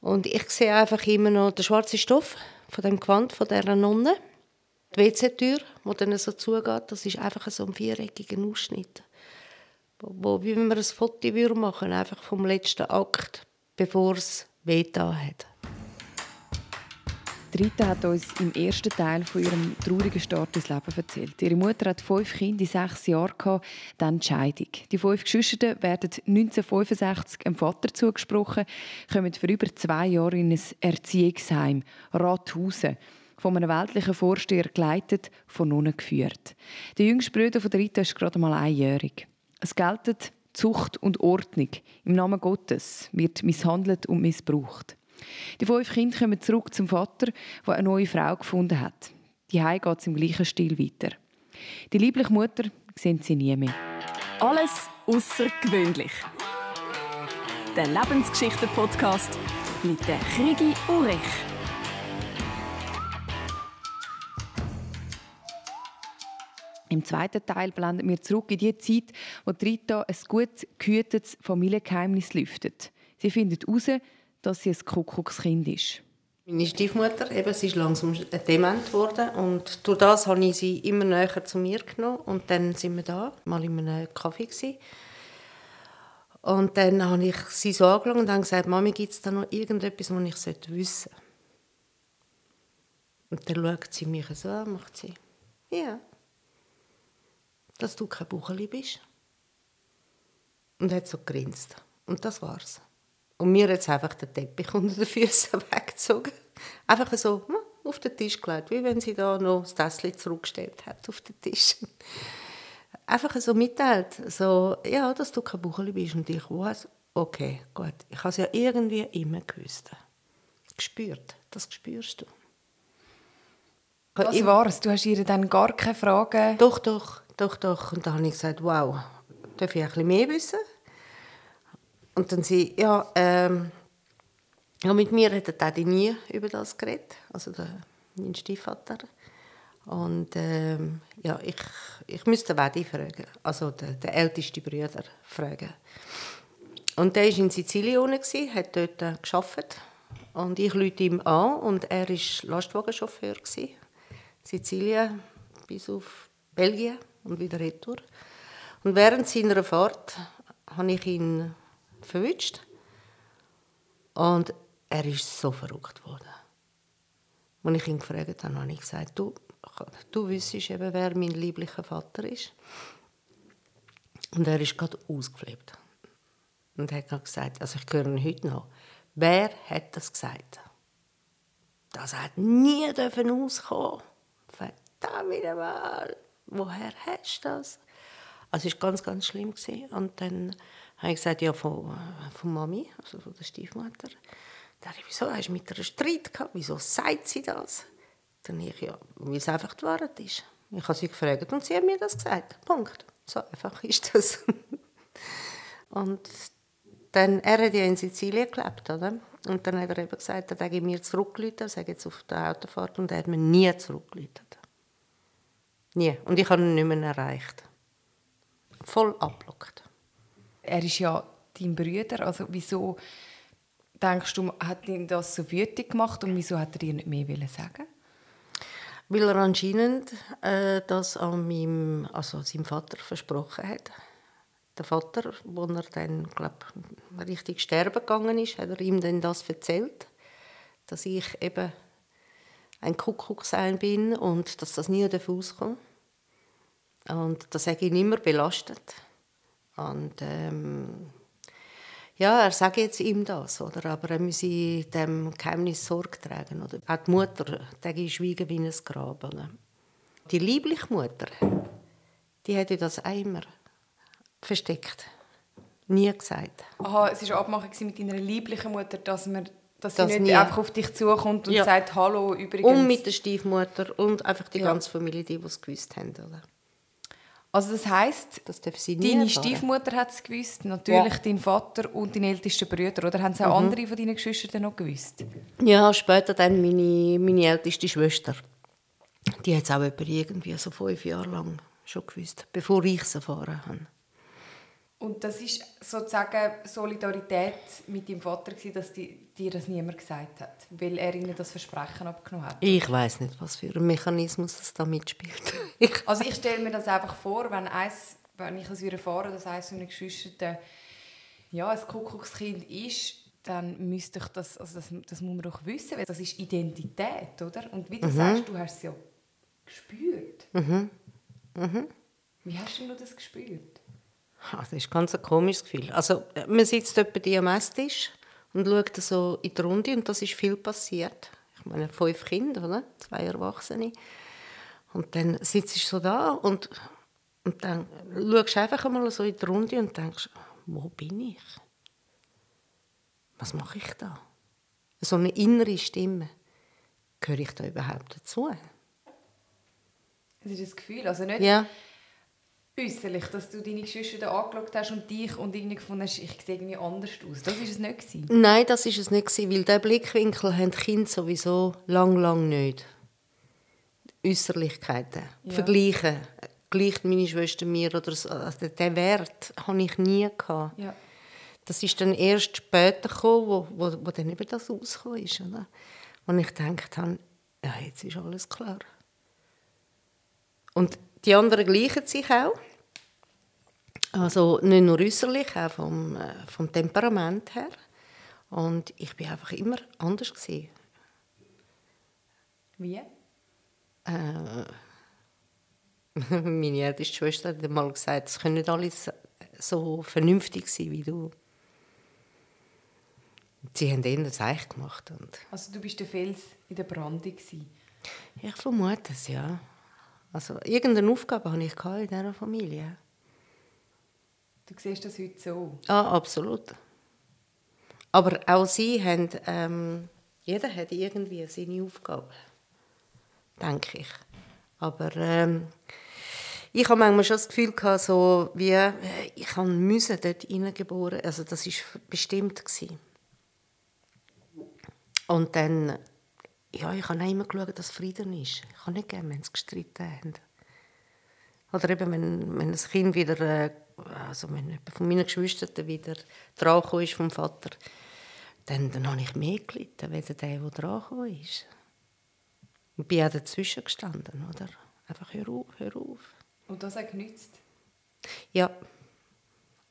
Und ich sehe einfach immer noch den schwarzen Stoff von dem Gewand von dieser Nonne. Die WC-Tür, die dann so zugeht, das ist einfach so ein viereckiger Ausschnitt. Wo, wie wenn man ein Foto machen würde, einfach vom letzten Akt, bevor es weh hat. Rita hat uns im ersten Teil von ihrem traurigen Start ins Leben erzählt. Ihre Mutter hat fünf Kinder in sechs Jahren, dann die Scheidung. Die fünf Geschwister werden 1965 dem Vater zugesprochen, kommen für über zwei Jahre in ein Erziehungsheim, Rathausen von einem weltlichen Vorsteher geleitet, von Nonnen geführt. Der jüngste Bruder von Rita ist gerade mal einjährig. Es gelten Zucht und Ordnung. Im Namen Gottes wird misshandelt und missbraucht. Die fünf Kinder kommen zurück zum Vater, der eine neue Frau gefunden hat. Die Hause geht es im gleichen Stil weiter. Die liebliche Mutter sehen sie nie mehr. Alles außergewöhnlich. Der Lebensgeschichten-Podcast mit der Krigi Urich. Im zweiten Teil blenden wir zurück in die Zeit, wo Rita ein gut gehütetes Familiengeheimnis lüftet. Sie findet heraus, dass sie ein Kuckuckskind ist. Meine Stiefmutter, eben, sie ist langsam dement geworden und durch das habe ich sie immer näher zu mir genommen und dann sind wir da, mal in einem Kaffee gewesen. Und dann habe ich sie so angeschaut und habe gesagt, Mami, gibt es da noch irgendetwas, was ich wissen sollte? Und dann schaut sie mich so an macht sie, ja, dass du kein Bucheli bist. Und hat so gegrinst. Und das war's. Und mir jetzt einfach den Teppich unter den Füßen weggezogen. Einfach so hm, auf den Tisch gelegt, wie wenn sie da noch das Tässchen zurückgestellt hat auf den Tisch. Einfach so mitteilt, so, ja, dass du kein Bucheli bist. Und ich weiß, okay, gut. Ich habe es ja irgendwie immer gewusst. Gespürt, das spürst du. Was war es? Du hast ihr dann gar keine Fragen? Doch, doch, doch, doch. Und dann habe ich gesagt, wow, darf ich ein bisschen mehr wissen? Und dann sie, ja, ähm, ja, mit mir hat der Daddy nie über das geredet, also der, mein Stiefvater. Und ähm, ja, ich, ich müsste Wadi fragen, also den, den ältesten Bruder fragen. Und der war in Sizilien, gewesen, hat dort äh, gearbeitet. Und ich lüte ihm an und er war Lastwagenchauffeur. Gewesen. Sizilien bis auf Belgien und wieder retour. Und während seiner Fahrt habe ich ihn verwünscht. Und er ist so verrückt worden. Als ich ihn gefragt habe, habe ich gesagt, du, du wüsstest eben, wer mein lieblicher Vater ist. Und er ist gerade ausgeflippt. Und hat gesagt, also ich höre ihn heute noch, wer hat das gesagt? Das hat nie dürfen auskommen. Verdammt mal, woher hast du das? Also es war ganz, ganz schlimm. Und dann habe ich gesagt, ja, von, von Mami, also von der Stiefmutter. Dann habe ich, wieso, hast du mit einer Streit gehabt? Wieso sagt sie das? Dann ich, ja, weil es einfach die Wahrheit ist. Ich habe sie gefragt und sie hat mir das gesagt. Punkt. So einfach ist das. und dann, er hat ja in Sizilien gelebt, oder? Und dann hat er eben gesagt, er hätte mir zurückgerufen, er sei jetzt auf der Autofahrt und er hat mir nie zurückgerufen. Nie. Und ich habe ihn nicht mehr erreicht. Voll abgelockt er ist ja dein Bruder, also wieso denkst du, hat ihn das so wütend gemacht und wieso hat er dir nicht mehr sagen Weil er anscheinend äh, das an meinem, also seinem Vater versprochen hat. Der Vater, wo er dann, glaub, richtig sterben gegangen ist, hat er ihm dann das erzählt, dass ich eben ein Kuckuck sein bin und dass das nie rauskommt. Und das hat ihn immer belastet. Und ähm, ja, er sagt jetzt ihm das, oder? aber er müsse dem Geheimnis Sorge tragen. Oder? Auch die Mutter, die schweigen wie ein Grab. Oder? Die liebliche Mutter, die hätte das immer versteckt. Nie gesagt. Aha, es war eine Abmachung mit deiner lieblichen Mutter, dass, man, dass sie das nicht nie. einfach auf dich zukommt und ja. sagt «Hallo, übrigens». Und mit der Stiefmutter und einfach die ja. ganze Familie, die es gewusst haben. Oder? Also das heisst, das deine Stiefmutter hat es gewusst, natürlich ja. dein Vater und deine ältesten Brüder, oder haben es auch mhm. andere von deinen Geschwistern noch gewusst? Ja, später dann meine, meine älteste Schwester. Die hat es auch irgendwie so fünf Jahre lang schon gewusst, bevor ich es erfahren habe. Und das ist sozusagen Solidarität mit deinem Vater, dass dir das niemand gesagt hat, weil er ihnen das Versprechen abgenommen hat? Ich weiß nicht, was für ein Mechanismus das da mitspielt. also ich stelle mir das einfach vor, wenn, eins, wenn ich es erfahre, dass eines meiner Geschwister ja, ein Kuckuckskind ist, dann müsste ich das, also das, das muss man doch wissen, weil das ist Identität, oder? Und wie du mhm. sagst, du hast es ja gespürt. Mhm. Mhm. Wie hast du das gespürt? Das ist ganz ein komisches Gefühl. Also, man sitzt etwa am Esstisch und schaut so in die Runde und das ist viel passiert. Ich meine, fünf Kinder, oder? zwei Erwachsene. Und dann sitzt du so da und, und dann schaust du einfach einmal so in die Runde und denkst, wo bin ich? Was mache ich da? So eine innere Stimme. Gehöre ich da überhaupt dazu? Das ist das Gefühl, also nicht... Ja äußerlich, dass du deine Geschwister angeschaut hast und dich und irgendwie gefunden hast, ich sehe irgendwie anders aus. Das war es nicht? Gewesen. Nein, das war es nicht, gewesen, weil diesen Blickwinkel haben die Kinder sowieso lang, lang nicht. Äußerlichkeiten, ja. vergleichen. Gleicht meine Schwester mir oder so. Also den Wert hatte ich nie. Gehabt. Ja. Das ist dann erst später gekommen, wo, wo, wo dann eben das rausgekommen ist. Oder? Und ich gedacht habe, ja, jetzt ist alles klar. Und die anderen gleichen sich auch. Also nicht nur äußerlich, auch vom, äh, vom Temperament her. Und ich bin einfach immer anders gewesen. Wie? Äh, meine älteste Schwester hat mal gesagt, es können nicht alle so vernünftig sein wie du. Sie haben eher das Eich gemacht. Und also du bist der Fels in der Brandung? Ich vermute es, ja. Also irgendeine Aufgabe hatte ich in dieser Familie. Du siehst das heute so? Ja, absolut. Aber auch sie haben, ähm, jeder hat irgendwie seine Aufgabe, denke ich. Aber ähm, ich habe manchmal schon das Gefühl gehabt, so wie äh, ich musste dort hineingeboren, also das war bestimmt gewesen. Und dann, ja, ich habe immer geschaut, dass Frieden ist. Ich habe nicht gerne, wenn sie gestritten haben. Oder eben, wenn, wenn das Kind wieder, äh, also wenn jemand von meinen Geschwistern wieder dran ist vom Vater, dann, dann habe ich mehr gelitten, als der, der dran ist. Und bin auch dazwischen gestanden, oder? Einfach hör auf, hör auf. Und das hat genützt? Ja.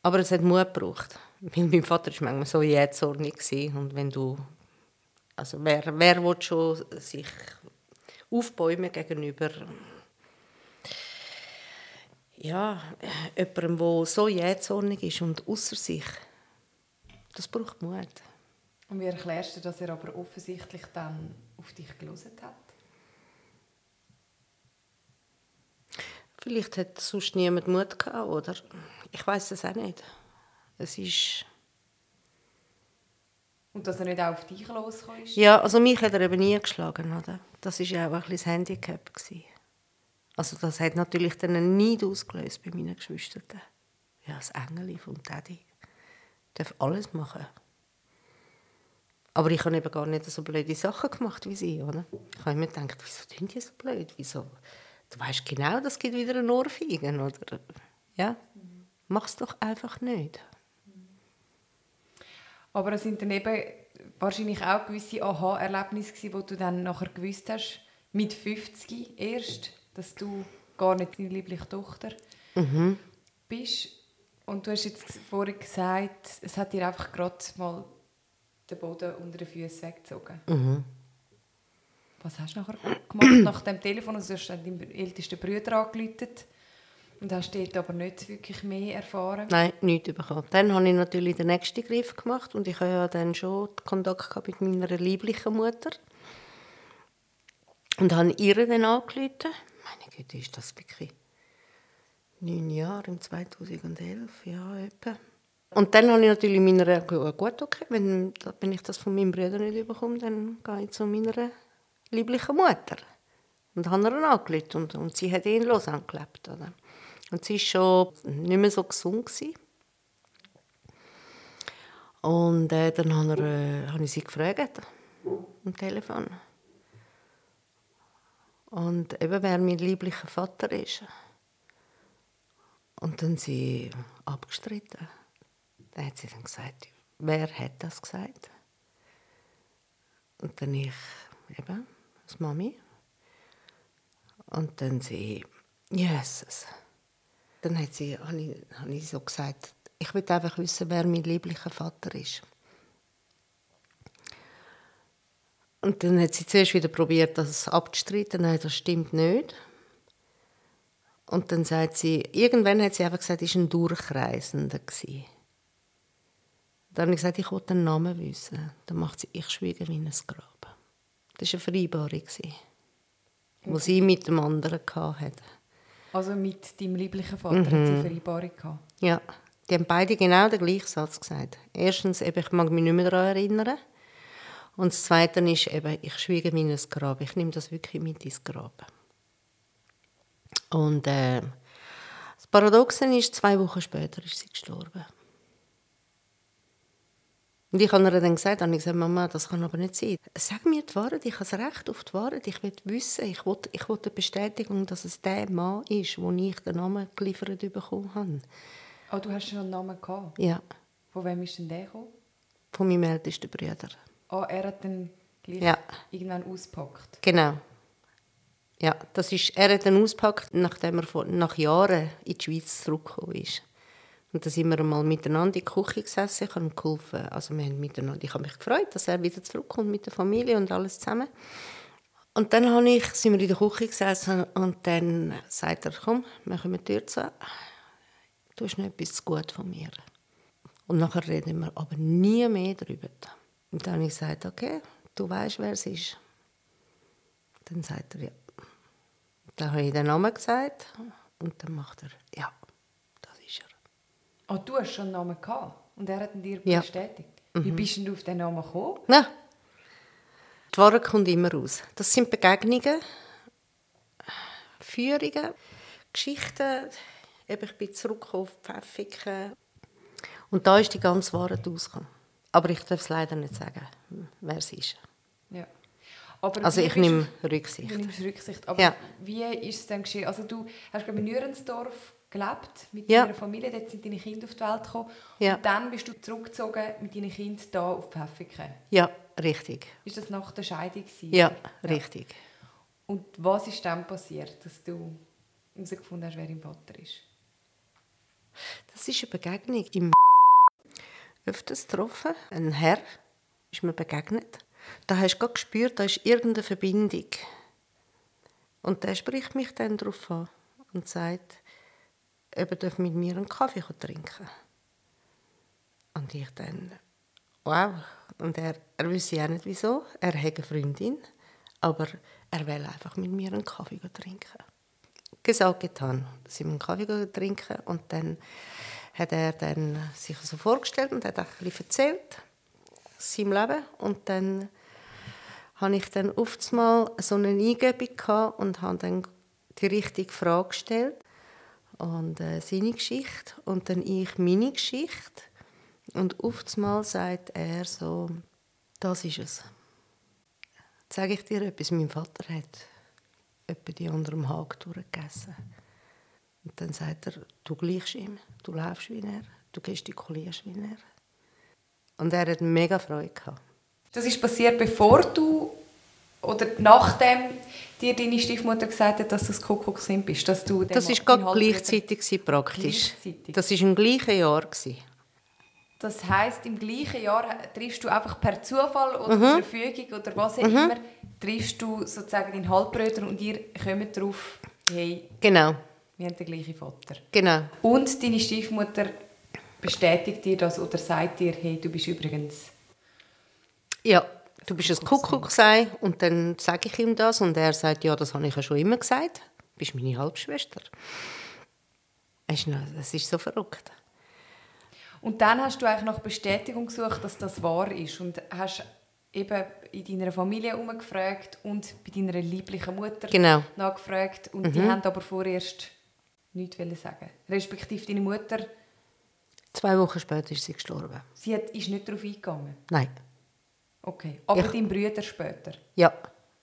Aber es hat Mut gebraucht. Mein Vater war manchmal so jähzornig. Und wenn du... Also wer, wer will schon sich aufbäumen gegenüber ja, jemandem, der so jähzornig ist und außer sich, das braucht Mut. Und wie erklärst du, dass er aber offensichtlich dann auf dich gelesen hat? Vielleicht hat sonst niemand Mut gehabt, oder? Ich weiß es auch nicht. Es ist... Und dass er nicht auch auf dich losgekommen ist? Ja, also mich hat er eben nie geschlagen, oder? Das war ja auch ein bisschen das Handicap. Gewesen. Also das hat natürlich dann Neid ausgelöst bei meinen Geschwistern. Ja, das Engel von Daddy darf alles machen. Aber ich habe eben gar nicht so blöde Sachen gemacht wie sie. Oder? Ich habe immer gedacht, wieso tun die so blöd? Wieso? Du weißt genau, das gibt wieder einen Ohrfeigen. Oder? Ja? Mach es doch einfach nicht. Aber es sind dann eben wahrscheinlich auch gewisse Aha-Erlebnisse, wo du dann nachher gewusst hast, mit 50 erst, dass du gar nicht deine liebliche Tochter mhm. bist. Und du hast jetzt vorhin gesagt, es hat dir einfach gerade mal den Boden unter den Füßen weggezogen. Mhm. Was hast du nachher gemacht nach dem Telefon? Also du hast deinen ältesten Bruder angerufen und hast dort aber nicht wirklich mehr erfahren? Nein, nichts bekommen. Dann habe ich natürlich den nächsten Griff gemacht und ich habe ja dann schon Kontakt mit meiner lieblichen Mutter. Und habe ihr dann angerufen meine Güte, ist das wirklich neun Jahre, im 2011, ja, etwa. Und dann habe ich natürlich meiner, gut, okay, wenn, wenn ich das von meinem Bruder nicht bekomme, dann gehe ich zu meiner lieblichen Mutter. Und habe ihr angerufen und, und sie hat ihn los angelebt. Oder? Und sie war schon nicht mehr so gesund. Gewesen. Und äh, dann habe, äh, habe ich sie gefragt am Telefon. Und eben, wer mein lieblicher Vater ist. Und dann sie abgestritten. Dann hat sie dann gesagt, wer hat das gesagt? Und dann ich, eben, das Mami. Und dann sie, Jesus. Dann hat sie, habe ich, habe ich so gesagt, ich will einfach wissen, wer mein lieblicher Vater ist. Und dann hat sie zuerst wieder probiert, das abzustreiten. Nein, das stimmt nicht. Und dann sagt sie, irgendwann hat sie einfach gesagt, ich war ein Durchreisender. Gewesen. Dann habe ich gesagt, ich will den Namen wissen. Dann macht sie, ich schwiege wie ein Grab. Das war eine Vereinbarung, die sie mit dem anderen hatte. Also mit deinem lieblichen Vater mhm. hat sie eine Vereinbarung gehabt? Ja, die haben beide genau den gleichen Satz gesagt. Erstens, eben, ich mag mich nicht mehr daran erinnern. Und das Zweite ist eben, ich schwiege mir ins Grab. Ich nehme das wirklich mit ins Grab. Und äh, das Paradoxe ist, zwei Wochen später ist sie gestorben. Und ich habe ihr dann gesagt, habe ich gesagt, Mama, das kann aber nicht sein. Sag mir die Wahrheit, ich habe das Recht auf die Wahrheit. Ich will wissen, ich will, ich will eine Bestätigung, dass es der Mann ist, wo ich den Namen geliefert bekommen habe. Oh, du hast schon einen Namen gehabt? Ja. Von wem ist denn der gekommen? Von meinem ältesten Bruder. Oh, er hat dann gleich ja. irgendwann ausgepackt? Genau. Ja, das ist, er hat dann ausgepackt, nachdem er von, nach Jahren in die Schweiz zurückgekommen ist. Und da sind wir einmal miteinander in der Küche gesessen, ich habe ihm geholfen. Also wir haben miteinander, ich habe mich gefreut, dass er wieder zurückkommt mit der Familie und alles zusammen. Und dann habe ich, sind wir in der Küche gesessen und dann sagt er, komm, wir die Tür zu. Du hast noch etwas zu gut von mir. Und nachher reden wir aber nie mehr darüber. Und dann habe ich gesagt, okay, du weißt, wer es ist. Dann sagt er, ja. Dann habe ich den Namen gesagt und dann macht er, ja, das ist er. Oh, du hast schon einen Namen gehabt und er hat ihn dir ja. bestätigt. Mhm. Wie bist du auf den Namen gekommen? Ja. Die Wahrheit kommt immer raus. Das sind Begegnungen, Führungen, Geschichten. Eben, ich bin zurück auf Pfäffiken. Und da ist die ganze Wahrheit rausgekommen. Aber ich darf es leider nicht sagen, wer es ist. Ja. Aber also ich nehme Rücksicht. Du nimmst Rücksicht. Aber ja. wie ist es denn geschehen? Also du hast glaube in Nürensdorf gelebt mit ja. deiner Familie, dort sind deine Kinder auf die Welt gekommen. Ja. Und dann bist du zurückgezogen mit deinen Kindern hier auf Pfäffiken. Ja, richtig. Ist das nach der Scheidung? Gewesen? Ja, richtig. Und was ist dann passiert, dass du herausgefunden hast, wer dein Vater ist? Das ist eine Begegnung im öfters getroffen. Ein Herr ist mir begegnet. Da hast du gespürt, da ist irgendeine Verbindung. Und der spricht mich dann darauf an und sagt, ob er mit mir einen Kaffee trinken Und ich dann, wow. Und er, er wüsste auch nicht wieso. Er hat eine Freundin, aber er will einfach mit mir einen Kaffee trinken. Gesagt, getan. Sind wir einen Kaffee trinken und dann hat er dann sich so vorgestellt und hat ein bisschen erzählt seinem Leben. Und dann habe ich dann oft mal so eine Eingebung und habe dann die richtige Frage gestellt und äh, seine Geschichte und dann ich meine Geschichte. Und oft mal sagt er so das ist es. Sage ich dir etwas mein Vater hat etwa die unter dem Hag durchgegessen und dann sagt er, du gleichst ihm, du läufst wie er, du gestikulierst wie er. Und er hat mega Freude gehabt. Das ist passiert, bevor du oder nachdem dir deine Stiefmutter gesagt hat, dass du das Kuckuckskind bist, dass du Das ist gerade gleichzeitig praktisch. Gleichzeitig. Das ist im gleichen Jahr Das heißt, im gleichen Jahr triffst du einfach per Zufall oder mhm. Verfügung oder was auch mhm. immer, triffst du sozusagen deinen Halbbrüder und ihr kommt darauf, hey, genau. Wir haben den gleichen Vater. Genau. Und deine Stiefmutter bestätigt dir das oder sagt dir, hey, du bist übrigens... Ja, du bist ein Kuckucksei und dann sage ich ihm das und er sagt, ja, das habe ich ja schon immer gesagt. Du bist meine Halbschwester. Das ist so verrückt. Und dann hast du eigentlich nach Bestätigung gesucht, dass das wahr ist und hast eben in deiner Familie umgefragt und bei deiner lieblichen Mutter genau. nachgefragt und mhm. die haben aber vorerst nichts sagen Respektive deine Mutter... Zwei Wochen später ist sie gestorben. Sie hat, ist nicht darauf eingegangen? Nein. Okay, aber ich, dein Bruder später? Ja,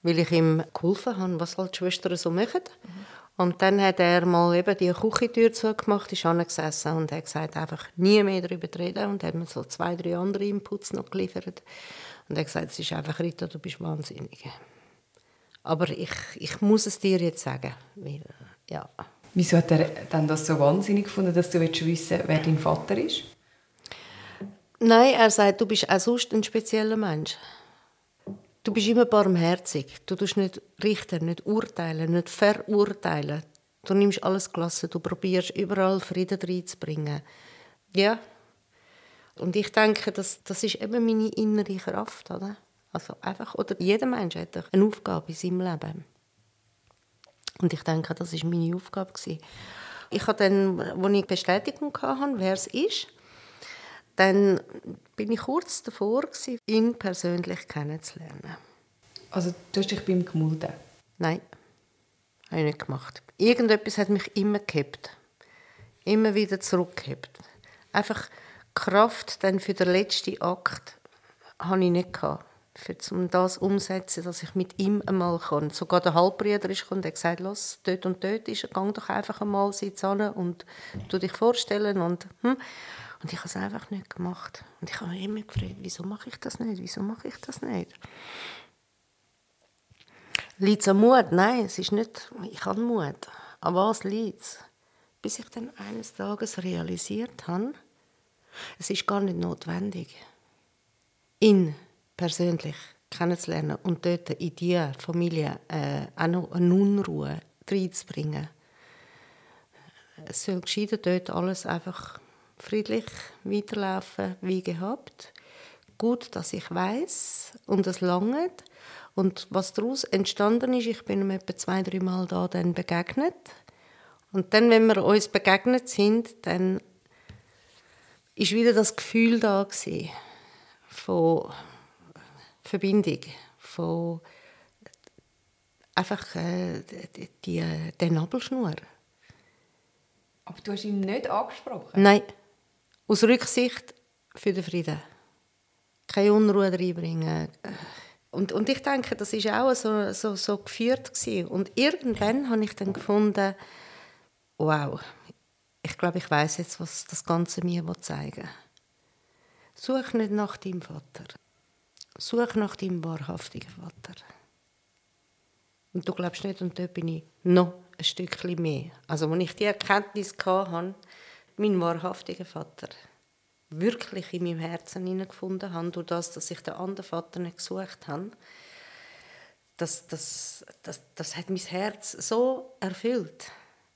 weil ich ihm geholfen habe, was halt die Schwestern so machen. Mhm. Und dann hat er mal eben die Küchentür zugemacht, ist angesessen und hat gesagt, einfach nie mehr darüber reden. Und hat mir so zwei, drei andere Inputs noch geliefert. Und er hat gesagt, es ist einfach, Rita, du bist wahnsinnig. Aber ich, ich muss es dir jetzt sagen. Weil, ja. Wieso hat er dann das so wahnsinnig gefunden, dass du wissen willst, wer dein Vater ist? Nein, er sagt, du bist auch sonst ein spezieller Mensch. Du bist immer barmherzig. Du tust nicht richten, nicht urteilen, nicht verurteilen. Du nimmst alles gelassen. Du probierst überall Frieden reinzubringen. Ja. Und ich denke, das, das ist eben meine innere Kraft, oder? Also einfach, oder jeder Mensch hat eine Aufgabe in seinem Leben. Und ich denke, das ist meine Aufgabe gewesen. Ich habe dann, als ich Bestätigung hatte, wer es ist, dann bin ich kurz davor, gewesen, ihn persönlich kennenzulernen. Also du hast dich bei ihm gemulden? Nein, habe ich nicht gemacht. Irgendetwas hat mich immer gehabt. Immer wieder zurückgehabt. Einfach Kraft dann für den letzten Akt hatte ich nicht gehabt. Für, um das umzusetzen, dass ich mit ihm einmal kann. Sogar der Halbbruder ist gekommen und hat gesagt, los, dort und dort ist geh doch einfach einmal sitz und du dich vorstellen und hm. Und ich habe es einfach nicht gemacht. Und ich habe mich immer gefragt, wieso mache ich das nicht? Wieso mache ich das nicht? Liegt es an Mut? Nein, es ist nicht, ich habe Mut. An was liegt es? Bis ich dann eines Tages realisiert habe, es ist gar nicht notwendig, ihn persönlich kennenzulernen und dort in diese Familie äh, auch noch eine Unruhe reinzubringen. Es soll gescheiden dort alles einfach friedlich weiterlaufen wie gehabt. Gut, dass ich weiß und es langt. Und was daraus entstanden ist, ich bin ihm etwa zwei, drei Mal da dann begegnet. Und dann, wenn wir uns begegnet sind, dann ist wieder das Gefühl da gewesen, von Verbindung, von einfach äh, die, die, die Nabelschnur. Aber du hast ihn nicht angesprochen? Nein. Aus Rücksicht für den Frieden. Keine Unruhe reinbringen. Und, und ich denke, das war auch so, so, so geführt. Gewesen. Und irgendwann habe ich dann gefunden, wow, ich glaube, ich weiß jetzt, was das Ganze mir zeigen will. Such nicht nach deinem Vater. Such nach deinem wahrhaftigen Vater. Und du glaubst nicht, und dort bin ich noch ein Stückchen mehr. Also, als ich die Erkenntnis hatte, meinen wahrhaftigen Vater wirklich in meinem Herzen hineingefunden habe, durch das, dass ich den anderen Vater nicht gesucht habe, das, das, das, das hat mein Herz so erfüllt.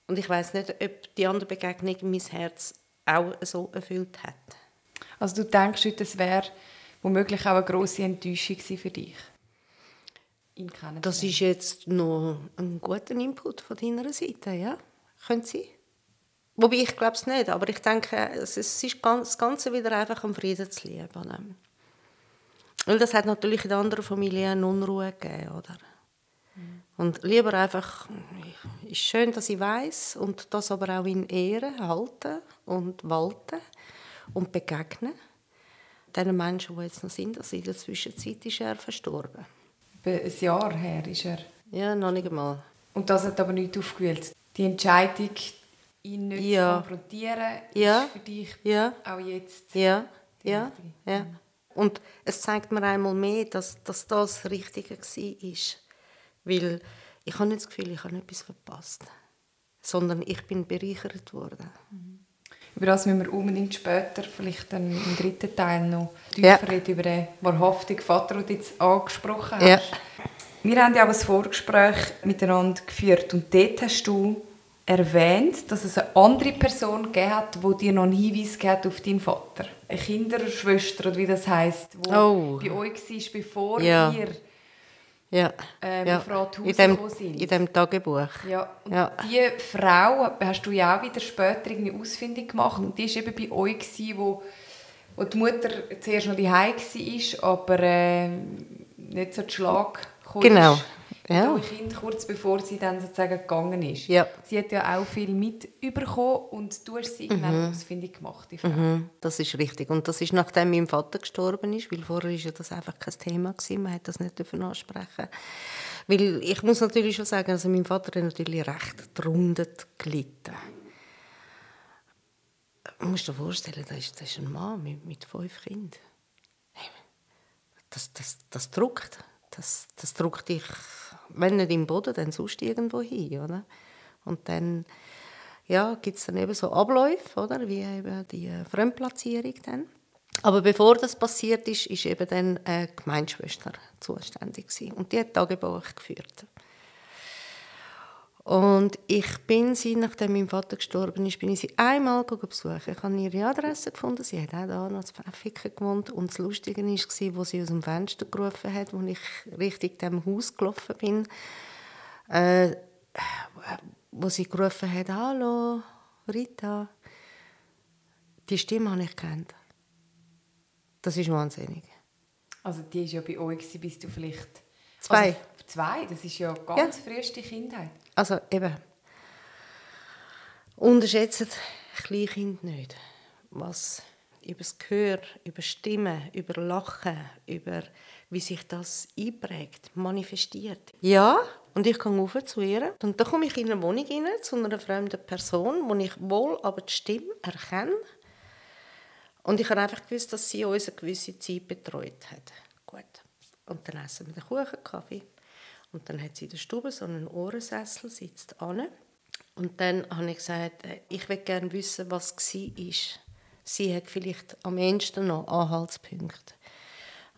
Und ich weiß nicht, ob die andere Begegnung mein Herz auch so erfüllt hat. Also du denkst heute, das wäre womöglich auch eine grosse Enttäuschung für dich? Das ist jetzt noch ein guter Input von deiner Seite, ja? Könnte sein. Wobei ich glaube es nicht, aber ich denke, es ist das Ganze wieder einfach am Frieden zu lieben. Weil das hat natürlich in der anderen Familie eine Unruhe gegeben, oder? Mhm. Und lieber einfach, ist schön, dass ich weiß und das aber auch in Ehre halten und walten und begegnen. Den Menschen, die jetzt noch sind, also in der Zwischenzeit ist er verstorben. Ein Jahr her ist er? Ja, noch nicht einmal. Und das hat aber nicht aufgewühlt? Die Entscheidung, ihn nicht ja. zu konfrontieren, ja. ist für dich ja. auch jetzt ja. Ja. ja. Und es zeigt mir einmal mehr, dass, dass das das Richtige war. Weil ich habe nicht das Gefühl, ich habe etwas verpasst. Sondern ich bin bereichert worden. Mhm. Über das müssen wir unbedingt später, vielleicht dann im dritten Teil noch tiefer ja. reden, über den wahrhaftigen Vater, den du jetzt angesprochen hast. Ja. Wir haben ja auch ein Vorgespräch miteinander geführt und dort hast du erwähnt, dass es eine andere Person gegeben hat, die dir noch einen Hinweis hat auf deinen Vater. Eine Kinderschwester, oder wie das heisst, die oh. bei euch war, bevor ja. ihr ja. ähm, ja. Frau in dem, sind. In dem Tagebuch. Ja. Und ja. diese Frau hast du ja auch wieder später irgendwie ausfindig gemacht und die war eben bei euch, gewesen, wo, wo die Mutter zuerst noch daheim war, aber äh, nicht so zu Schlag gekommen Genau. Ja. mit Kind kurz bevor sie dann sozusagen gegangen ist. Ja. Sie hat ja auch viel mitbekommen und du hast sie mhm. genau ausfindig gemacht, die Frau. Mhm. Das ist richtig. Und das ist nachdem mein Vater gestorben ist, weil vorher war das einfach kein Thema gewesen. Man hat das nicht ansprechen Weil ich muss natürlich schon sagen, also mein Vater hat natürlich recht drunter gelitten. Du musst dir vorstellen, das ist, das ist ein Mann mit, mit fünf Kindern. Das, das, das druckt. Das, das druckt dich, wenn nicht im Boden, dann sonst irgendwo hin. Oder? Und dann ja, gibt es dann eben so Abläufe, oder? wie eben die Fremdplatzierung dann. Aber bevor das passiert ist, ist eben dann eine Gemeinschwester zuständig gewesen. und die hat Tagebuch geführt. Und ich bin sie, nachdem mein Vater gestorben ist, bin ich sie einmal besuchen. Ich habe ihre Adresse gefunden. Sie hat auch da noch in Pfäffiken gewohnt. Und das Lustige war, wo sie aus dem Fenster gerufen hat, als ich Richtung dem Haus gelaufen bin, äh, wo sie gerufen hat, «Hallo, Rita». Die Stimme habe ich gekannt. Das ist wahnsinnig. Also die war ja bei euch, bis du vielleicht... Zwei. Also zwei, das ist ja ganz ja. früheste Kindheit. Also eben, unterschätzt Kleinkind nicht, was über das Gehör, über Stimmen, über Lachen, über wie sich das einprägt, manifestiert. Ja, und ich gehe rauf zu ihr. Und dann komme ich in eine Wohnung rein, zu einer fremden Person, wo ich wohl aber die Stimme erkenne. Und ich habe einfach gewusst, dass sie uns eine gewisse Zeit betreut hat. Gut. Und dann essen wir den Kuchen, Kaffee. Und dann hat sie in der Stube so einen Ohrensessel, sitzt an. Und dann habe ich gesagt, äh, ich will gerne wissen, was war. Sie hat vielleicht am ehesten noch Anhaltspunkte.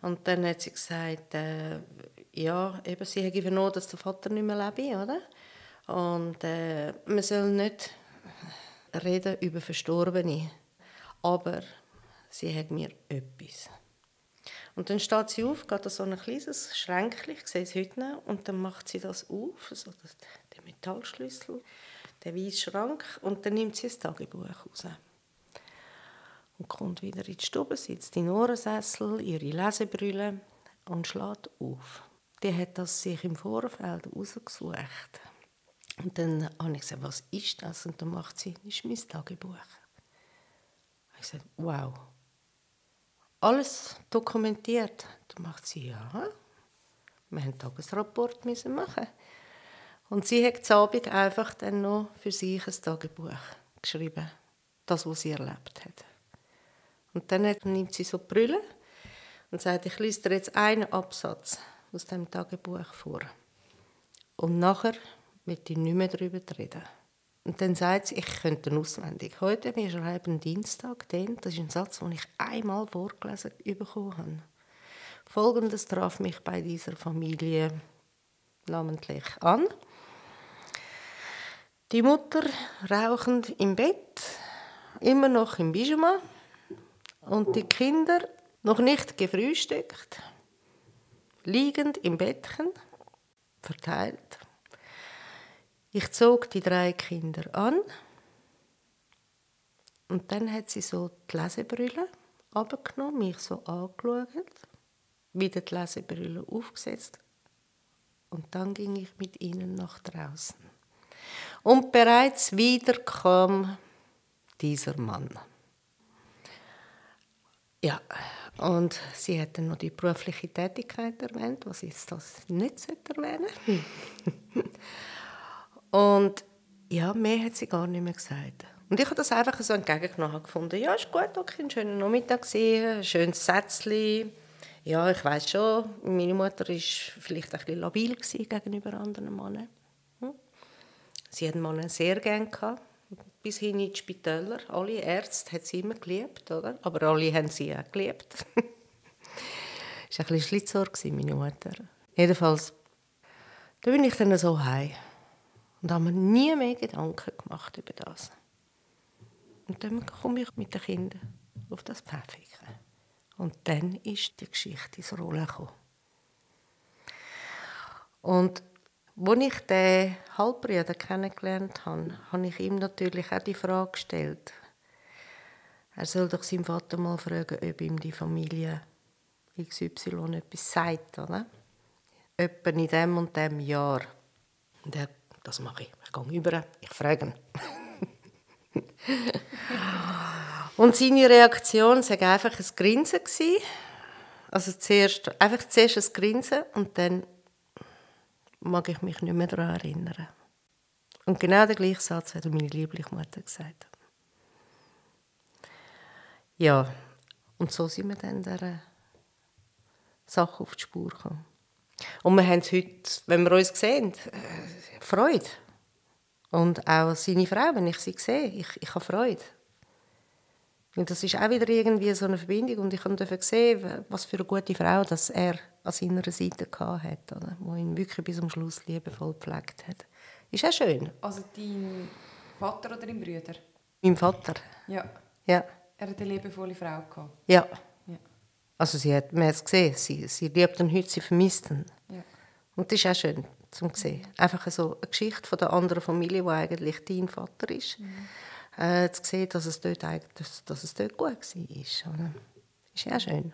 Und dann hat sie gesagt, äh, ja, eben, sie hat vernommen, dass der Vater nicht mehr lebt, oder? Und äh, man soll nicht reden über Verstorbene. Aber sie hat mir etwas. Und dann steht sie auf, geht an so ein kleines Schränkchen, ich sehe es heute noch, und dann macht sie das auf, so das, den Metallschlüssel, den weißen Schrank, und dann nimmt sie das Tagebuch raus. Und kommt wieder in die Stube, sitzt in Ohrensessel, ihre Lesebrille und schlägt auf. Die hat das sich im Vorfeld ausgesucht. Und dann habe ich gesagt, was ist das? Und dann macht sie, das ist mein Tagebuch. Ich sagte, wow, alles dokumentiert. Dann macht sie, ja, wir haben einen Tagesrapport machen. Und sie hat am Abend einfach dann noch für sich ein Tagebuch geschrieben. Das, was sie erlebt hat. Und dann nimmt sie so Brille und sagt, ich lese dir jetzt einen Absatz aus dem Tagebuch vor. Und nachher wird ich nicht mehr darüber reden. Und dann sagt sie, ich könnte auswendig. Heute, wir schreiben Dienstag, den, das ist ein Satz, den ich einmal vorgelesen bekommen habe. Folgendes traf mich bei dieser Familie namentlich an. Die Mutter rauchend im Bett, immer noch im Pyjama und die Kinder noch nicht gefrühstückt, liegend im Bettchen, verteilt ich zog die drei Kinder an und dann hat sie so die Lesebrille abgenommen, mich so angeschaut, wieder die Lesebrille aufgesetzt und dann ging ich mit ihnen nach draußen. Und bereits wieder kam dieser Mann. Ja, und sie hat dann noch die berufliche Tätigkeit erwähnt, was ich jetzt das nicht erwähnen Und ja, mehr hat sie gar nicht mehr gesagt. Und ich habe das einfach so entgegengenommen gefunden. Ja, ist gut, okay, einen schönen Nachmittag ein schönes Sätzchen. Ja, ich weiß schon, meine Mutter war vielleicht ein bisschen labil gegenüber anderen Männern. Hm? Sie hat Männer sehr gerne bis hin in die Spitäler. Alle Ärzte hat sie immer geliebt, oder? Aber alle haben sie auch geliebt. das war ein bisschen Schlitzohr, meine Mutter. Jedenfalls, da bin ich dann so heim. Und habe mir nie mehr Gedanken gemacht über das. Und dann komme ich mit den Kindern auf das Pfäffiken. Und dann ist die Geschichte ins Rollen gekommen. Und als ich den Halbbruder kennengelernt habe, habe ich ihm natürlich auch die Frage gestellt. Er soll doch seinen Vater mal fragen, ob ihm die Familie XY etwas sagt, oder? Etwa in dem und dem Jahr. Und er das mache ich. Ich gehe über, ich frage ihn. und seine Reaktion war einfach ein Grinsen. Also zuerst, einfach zuerst ein Grinsen und dann mag ich mich nicht mehr daran erinnern. Und genau der gleiche Satz hat meine liebliche Mutter gesagt. Ja, und so sind wir dann dieser Sache auf die Spur gekommen. Und wir haben es heute, wenn wir uns sehen, äh, Freude. Und auch seine Frau, wenn ich sie sehe, ich, ich habe Freude. Und das ist auch wieder irgendwie so eine Verbindung. Und ich durfte sehen, was für eine gute Frau dass er an seiner Seite hatte, oder? die ihn wirklich bis zum Schluss liebevoll gepflegt hat. Ist auch schön. Also dein Vater oder dein Bruder? Mein Vater. Ja. Ja. Er hat eine liebevolle Frau gehabt. Ja. Ja. Also sie hat, man hat es gesehen, sie, sie liebt ihn heute, sie vermisst ihn. Ja. Und das ist auch schön zum sehen. Einfach so eine Geschichte von der anderen Familie, die eigentlich dein Vater ist. Mhm. Äh, zu sehen, dass es dort, dass, dass es dort gut war. Ist ja auch schön.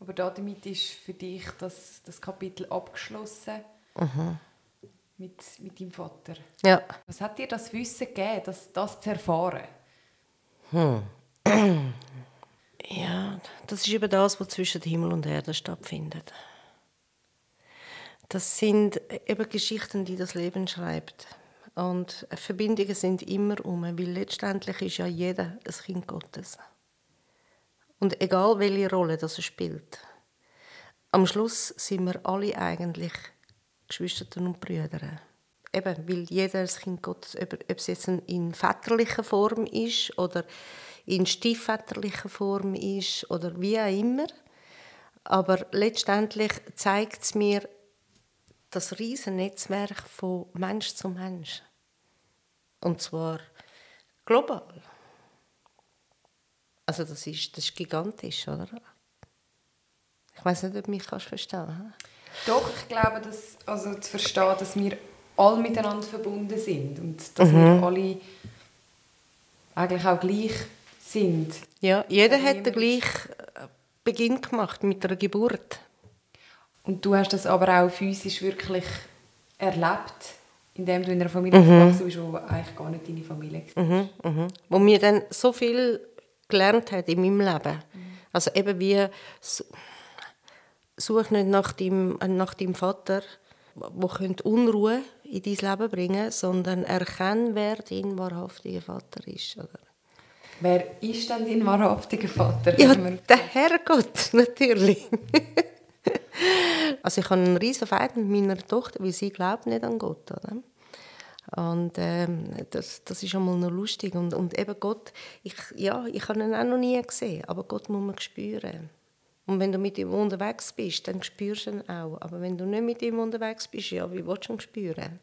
Aber damit ist für dich das, das Kapitel abgeschlossen mit, mit deinem Vater. Ja. Was hat dir das Wissen gegeben, das, das zu erfahren? Ja, das ist eben das, was zwischen Himmel und Erde stattfindet. Das sind eben Geschichten, die das Leben schreibt. Und Verbindungen sind immer um, weil letztendlich ist ja jeder ein Kind Gottes. Und egal welche Rolle das er spielt, am Schluss sind wir alle eigentlich Geschwister und Brüder. Eben, weil jeder ein Kind Gottes, ob es jetzt in väterlicher Form ist oder in stiefväterlicher Form ist oder wie auch immer. Aber letztendlich zeigt es mir das riesen Netzwerk von Mensch zu Mensch. Und zwar global. Also das ist, das ist gigantisch, oder? Ich weiß nicht, ob du mich kannst verstehen kannst. Doch, ich glaube, dass, also zu verstehen, dass wir alle miteinander verbunden sind und dass wir alle eigentlich auch gleich sind. Ja, jeder Also hat den gleichen äh, Beginn gemacht mit einer Geburt. Und du hast das aber auch physisch wirklich erlebt, indem du in einer Familie aufgewachsen bist, die eigentlich gar nicht deine Familie war. Mhm, mhm. Wo mir dann so viel gelernt hat in meinem Leben. Also eben wie su- such nicht nach deinem, nach deinem Vater, wo könnte Unruhe in dein Leben bringen, sondern erkenn, wer dein wahrhaftiger Vater ist. Oder? Wer ist denn dein wahrhaftiger Vater? Ja, der Herrgott, natürlich. also ich habe einen riesen Feind mit meiner Tochter, weil sie glaubt nicht an Gott. Oder? Und ähm, das, das ist einmal noch lustig. Und, und eben Gott, ich, ja, ich habe ihn auch noch nie gesehen, aber Gott muss man spüren. Und wenn du mit ihm unterwegs bist, dann spürst du ihn auch. Aber wenn du nicht mit ihm unterwegs bist, ja, wie willst du ihn spüren?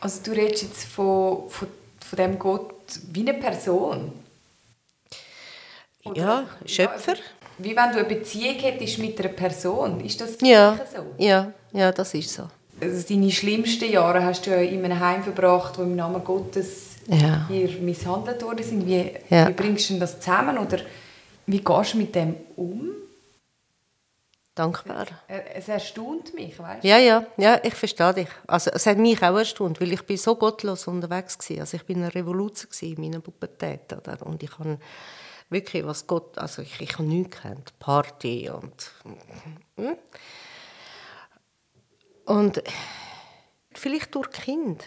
Also du redest jetzt von, von, von dem Gott wie eine Person? Ja, Schöpfer. Wie wenn du eine Beziehung hättest mit einer Person. Ist das Ja, so? ja, ja, das ist so. Also deine schlimmsten Jahre hast du ja in einem Heim verbracht, wo im Namen Gottes Ja. hier misshandelt worden sind. Wie, Ja. wie bringst du das zusammen? Oder wie gehst du mit dem um? Dankbar. Es erstaunt mich, weißt du? Ja, ja, ja, ich verstehe dich. Also, es hat mich auch erstaunt, weil ich bin so gottlos unterwegs war. Also ich bin eine Revolution in meiner Pubertät. Oder? Und ich habe wirklich, was Gott, also ich, ich habe nichts gekannt. Party und... Hm? Und vielleicht durch Kind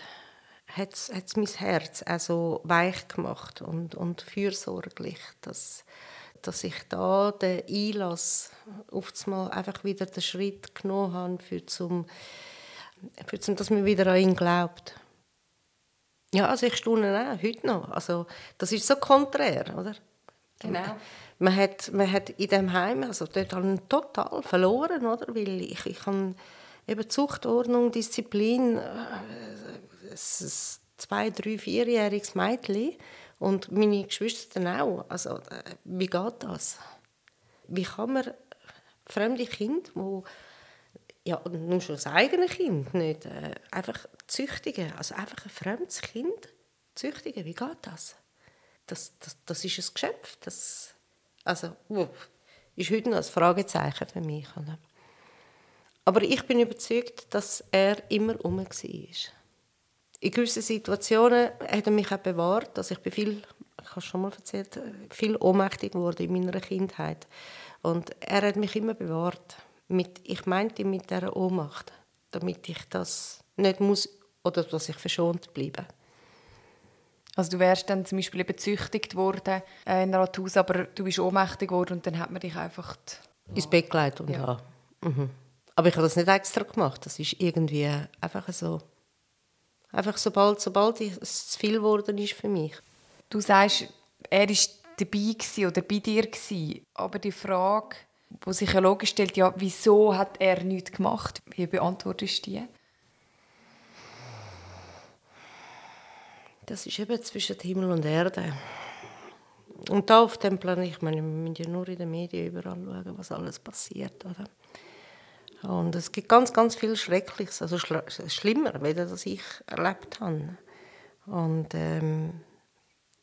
hat es mein Herz auch so weich gemacht und, und fürsorglich, dass, dass ich da den Einlass einmal einfach wieder den Schritt genommen habe, für zum, für zum, dass man wieder an ihn glaubt. Ja, also ich staune auch, heute noch. Also, das ist so konträr, oder? Genau. Man hat, man hat in dem Heim, also dort total verloren, oder? Weil ich, ich habe eben Zuchtordnung, Disziplin, äh, es zwei-, drei-, vierjähriges Mädchen und meine Geschwister auch. Also, äh, wie geht das? Wie kann man fremde Kinder, wo ja, nur schon das eigene Kind, nicht äh, einfach züchtigen, also einfach ein fremdes Kind züchtigen, wie geht das? Das, das, das ist ein Geschöpf, das also, ist heute noch ein Fragezeichen für mich. Oder? Aber ich bin überzeugt, dass er immer um war. In gewissen Situationen hat er mich auch bewahrt. Also ich bin viel, ich habe schon mal erzählt, viel ohnmächtig geworden in meiner Kindheit. Und er hat mich immer bewahrt. Mit, ich meinte mit dieser Ohnmacht. damit ich das nicht muss oder dass ich verschont bleibe. Also du wärst dann zum Beispiel bezüchtigt worden äh, in Rathaus, aber du bist ohnmächtig geworden und dann hat man dich einfach ins Bett gelegt und ja. Mhm. Aber ich habe das nicht extra gemacht. Das ist irgendwie einfach so. Einfach sobald, sobald es zu viel geworden ist für mich. Du sagst, er war dabei oder bei dir. Aber die Frage, die sich ja logisch stellt, ja, wieso hat er nichts gemacht? Wie beantwortest du die? Das ist eben zwischen Himmel und Erde. Und da auf dem Plan, ich meine, wir müssen ja nur in den Medien überall schauen, was alles passiert, oder? Und es gibt ganz, ganz viel Schreckliches, also schl schlimmer, als das ich erlebt habe. Und ähm,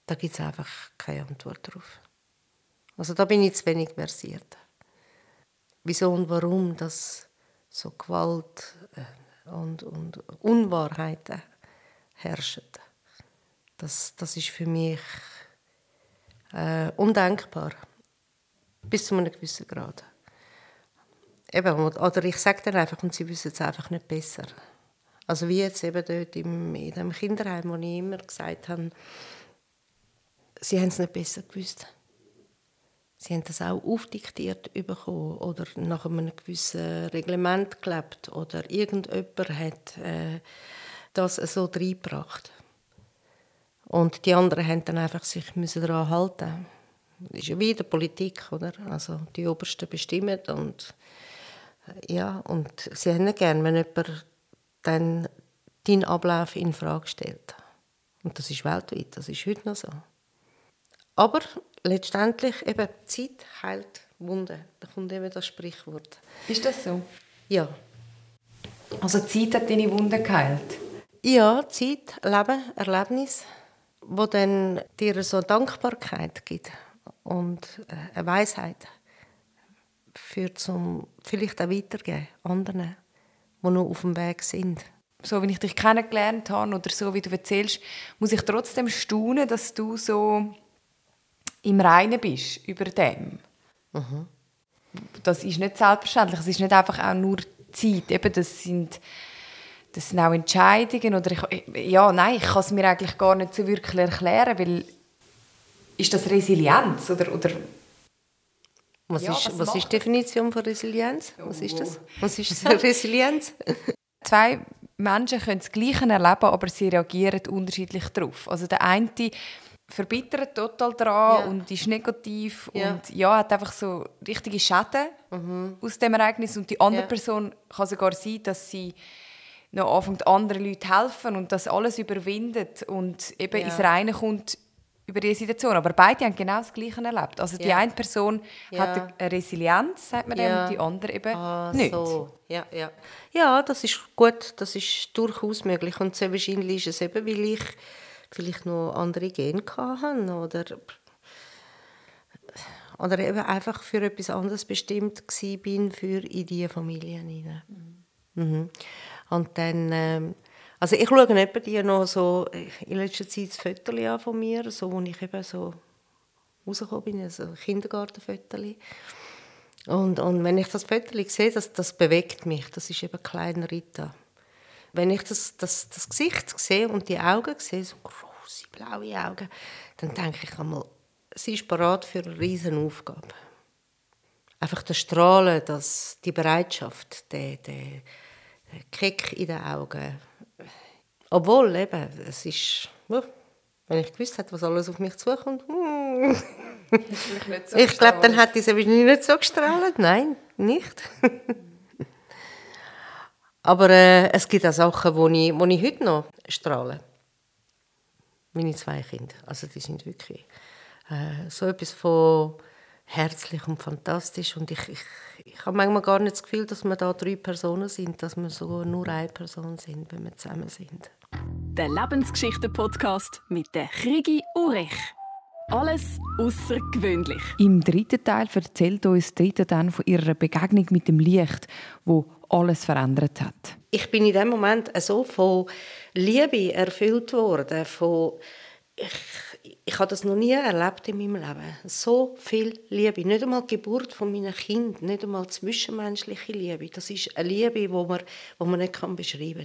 da gibt es einfach keine Antwort darauf. Also da bin ich zu wenig versiert. Wieso und warum das so Gewalt äh, und, und Unwahrheiten herrschen das, das ist für mich äh, undenkbar. Bis zu einem gewissen Grad. Eben, oder ich sage dann einfach, und sie wissen es einfach nicht besser. Also wie jetzt eben dort im, in dem Kinderheim, wo ich immer gesagt habe, sie haben es nicht besser gewusst. Sie haben das auch aufdiktiert bekommen oder nach einem gewissen Reglement gelebt oder irgendjemand hat äh, das so reingebracht. Und die anderen haben dann einfach sich müssen daran halten. Das ist ja wie in der Politik, oder? Also die Obersten bestimmen und ja, und sie haben nicht gern, wenn jemand dann deinen Ablauf in Frage stellt. Und das ist weltweit, das ist heute noch so. Aber letztendlich eben Zeit heilt Wunden. Da kommt eben das Sprichwort. Ist das so? Ja. Also Zeit hat deine Wunden geheilt? Ja, Zeit, Leben, Erlebnis wo dann dir so Dankbarkeit gibt und äh, eine Weisheit für zum vielleicht auch weitergeben anderen, die noch auf dem Weg sind. So wie ich dich kennengelernt habe oder so wie du erzählst, muss ich trotzdem staunen, dass du so im Reinen bist über dem. Mhm. Das ist nicht selbstverständlich. Es ist nicht einfach auch nur Zeit. Eben, das sind das sind auch Entscheidungen oder ich, ja, nein, ich kann es mir eigentlich gar nicht so wirklich erklären, weil ist das Resilienz oder, oder was, ja, ist, was, was ist die Definition von Resilienz? Was ist das? Was ist Resilienz? Zwei Menschen können das Gleiche erleben, aber sie reagieren unterschiedlich darauf. Also der eine verbittert total daran ja. und ist negativ ja. und ja, hat einfach so richtige Schäden mhm. aus dem Ereignis und die andere. Person kann sogar sein, dass sie noch anfängt, anderen Leuten helfen und das alles überwindet und eben ja. ins Reine kommt über die Situation. Aber beide haben genau das Gleiche erlebt. Also die ja. eine Person ja. hat eine Resilienz, sagt man dem, und die andere eben ah, nicht. So. Ja, ja. ja, das ist gut, das ist durchaus möglich. Und sehr wahrscheinlich ist es eben, weil ich vielleicht noch andere Gene hatte oder oder eben einfach für etwas anderes bestimmt bin für in diese Familien hinein. Mhm. Mhm. Und dann, ähm, also ich schaue etwa die noch so in letzter Zeit das Foto an von mir, so, wo ich eben so rausgekommen bin, also Kindergartenfoto. Und, und wenn ich das Foto sehe, das, das bewegt mich, das ist eben kleiner Rita. Wenn ich das, das, das Gesicht sehe und die Augen sehe, so große blaue Augen, dann denke ich einmal, sie ist bereit für eine riesen Aufgabe. Einfach das Strahlen, das, die Bereitschaft, der, der, Kick in den Augen. Obwohl, eben, es ist... Wenn ich gewusst hätte, was alles auf mich zukommt... Hm. So ich glaube, dann hätte ich sie nicht so gestrahlt. Nein, nicht. Aber äh, es gibt auch Sachen, wo ich, wo ich heute noch strahle. Meine zwei Kinder. Also die sind wirklich äh, so etwas von herzlich und fantastisch. Und ich, ich, ich habe manchmal gar nicht das Gefühl, dass wir da drei Personen sind, dass wir sogar nur eine Person sind, wenn wir zusammen sind. Der Lebensgeschichten-Podcast mit der Krigi Urich. Alles außergewöhnlich. Im dritten Teil erzählt uns Rita dann von ihrer Begegnung mit dem Licht, wo alles verändert hat. Ich bin in dem Moment so von Liebe erfüllt worden, von ich, ich habe das noch nie erlebt in meinem Leben. So viel Liebe. Nicht einmal die Geburt von meinen Kind, nicht einmal zwischenmenschliche Liebe. Das ist eine Liebe, die man, die man nicht beschreiben kann.